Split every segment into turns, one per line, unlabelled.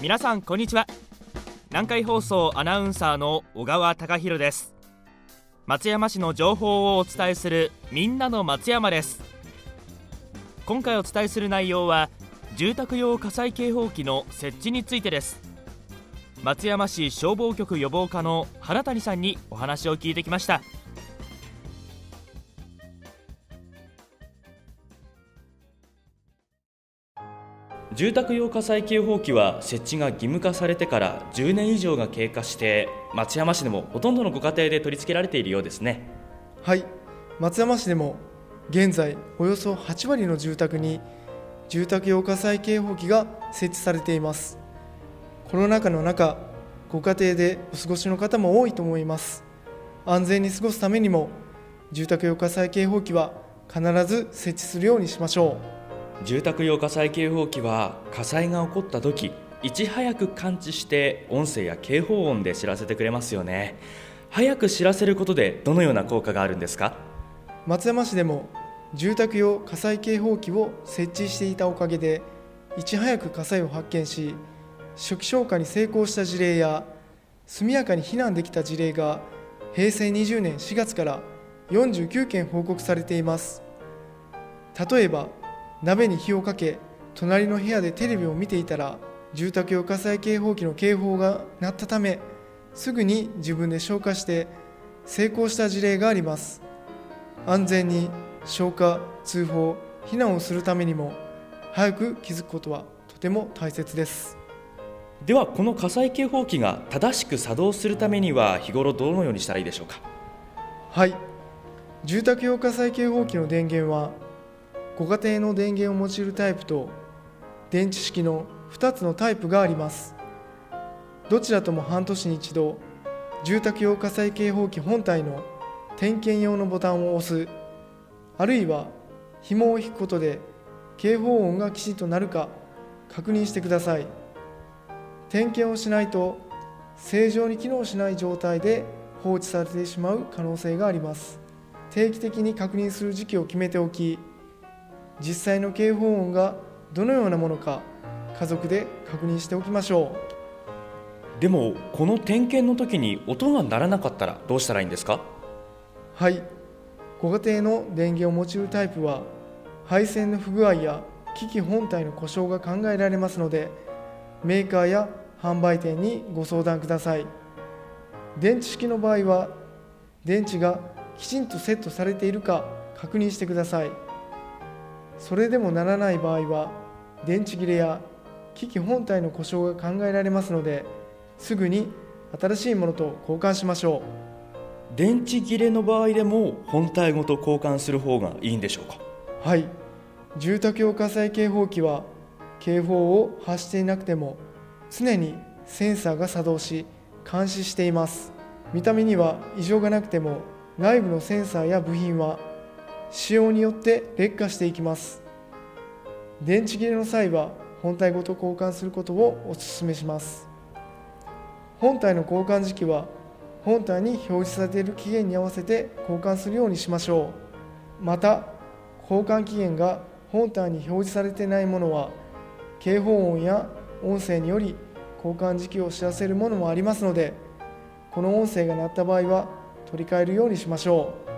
皆さんこんにちは。南海放送アナウンサーの小川貴博です。松山市の情報をお伝えするみんなの松山です。今回お伝えする内容は住宅用火災警報器の設置についてです。松山市消防局予防課の原谷さんにお話を聞いてきました。住宅用火災警報器は設置が義務化されてから10年以上が経過して松山市でもほとんどのご家庭で取り付けられているようですね。
はい。松山市でも現在およそ8割の住宅に住宅用火災警報器が設置されています。コロナ禍の中ご家庭でお過ごしの方も多いと思います。安全に過ごすためにも住宅用火災警報器は必ず設置するようにしましょ
う。住宅用火災警報器は火災が起こった時いち早く感知して音声や警報音で知らせてくれますよね。早く知らせることでどのような効果があるんですか？
松山市でも住宅用火災警報器を設置していたおかげでいち早く火災を発見し初期消火に成功した事例や速やかに避難できた事例が平成20年4月から49件報告されています。例えば鍋に火をかけ隣の部屋でテレビを見ていたら住宅用火災警報器の警報が鳴ったためすぐに自分で消火して成功した事例があります。安全に消火通報避難をするためにも早く気づくことはとても大切です。
ではこの火災警報器が正しく作動するためには日頃どのようにしたらいいでしょうか？
はい。住宅用火災警報器の電源はご家庭の電源を用いるタイプと電池式の2つのタイプがあります。どちらとも半年に一度住宅用火災警報器本体の点検用のボタンを押すあるいは紐を引くことで警報音がきちんとなるか確認してください。点検をしないと正常に機能しない状態で放置されてしまう可能性があります。定期的に確認する時期を決めておき実際の警報音がどのようなものか家族で確認しておきましょ
う。でもこの点検の時に音が鳴らなかったらどうしたらいいんですか？
はい。ご家庭の電源を用いるタイプは配線の不具合や機器本体の故障が考えられますのでメーカーや販売店にご相談ください。電池式の場合は電池がきちんとセットされているか確認してくださいそれでもならない場合は電池切れや機器本体の故障が考えられますのですぐに新しいものと交換しましょ
う。電池切れの場合でも本体ごと交換する方がいいんでしょうか？
はい。住宅用火災警報器は警報を発していなくても常にセンサーが作動し監視しています。見た目には異常がなくても内部のセンサーや部品は使用によって劣化していきます。電池切れの際は本体ごと交換することをお勧めします。本体の交換時期は本体に表示されている期限に合わせて交換するようにしましょう。また交換期限が本体に表示されていないものは警報音や音声により交換時期を知らせるものもありますのでこの音声が鳴った場合は取り替えるようにしましょ
う。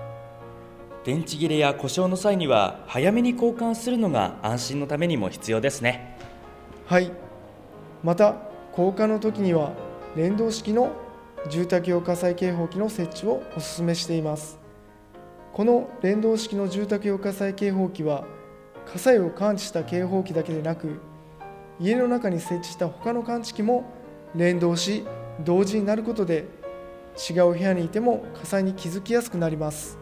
電池切れや故障の際には早めに交換するのが安心のためにも必要ですね。
はい。また交換の時には連動式の住宅用火災警報器の設置をお勧めしています。この連動式の住宅用火災警報器は火災を感知した警報器だけでなく家の中に設置した他の感知器も連動し同時になることで違う部屋にいても火災に気づきやすくなります。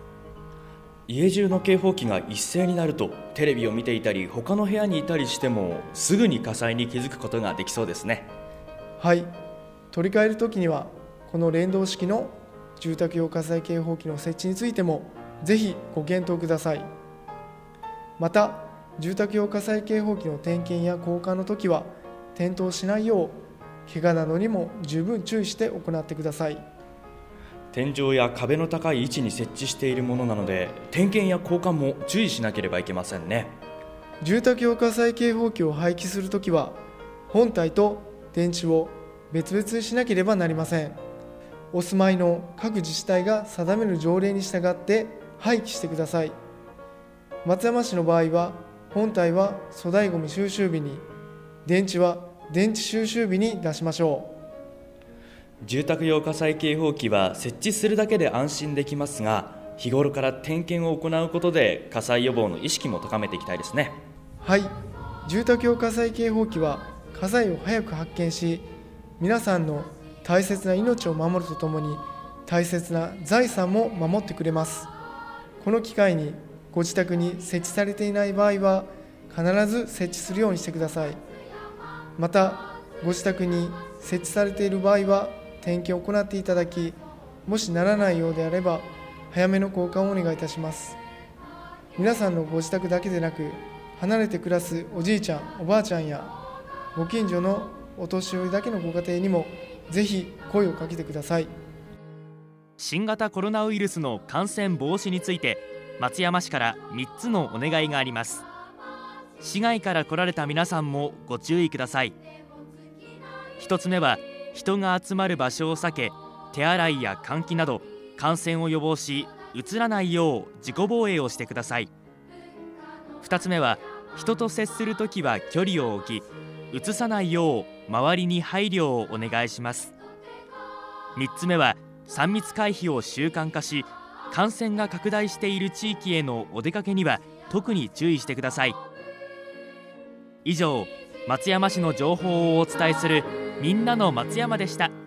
家中の警報器が一斉になるとテレビを見ていたり他の部屋にいたりしてもすぐに火災に気づくことができそうですね。
はい。取り替える時にはこの連動式の住宅用火災警報器の設置についてもぜひご検討ください。また住宅用火災警報器の点検や交換の時は転倒しないよう怪我などにも十分注意して行ってください。
天井や壁の高い位置に設置しているものなので点検や交換も注意しなければいけませんね。
住宅用火災警報器を廃棄するときは本体と電池を別々にしなければなりません。お住まいの各自治体が定める条例に従って廃棄してください。松山市の場合は本体は粗大ごみ収集日に電池は電池収集日に出しましょ
う。住宅用火災警報器は設置するだけで安心できますが日頃から点検を行うことで火災予防の意識も高めていきたいですね。
はい。住宅用火災警報器は火災を早く発見し皆さんの大切な命を守るとともに大切な財産も守ってくれます。この機会にご自宅に設置されていない場合は必ず設置するようにしてください。またご自宅に設置されている場合は点検を行っていただきもしならないようであれば早めの交換をお願いいたします。皆さんのご自宅だけでなく離れて暮らすおじいちゃんおばあちゃんやご近所のお年寄りだけのご家庭にもぜひ声をかけてください。
新型コロナウイルスの感染防止について松山市から3つのお願いがあります。市外から来られた皆さんもご注意ください。1つ目は人が集まる場所を避け手洗いや換気など感染を予防しうつらないよう自己防衛をしてください。2つ目は人と接するときは距離を置きうつさないよう周りに配慮をお願いします。3つ目は3密回避を習慣化し感染が拡大している地域へのお出かけには特に注意してください。以上松山市の情報をお伝えするみんなの松山でした。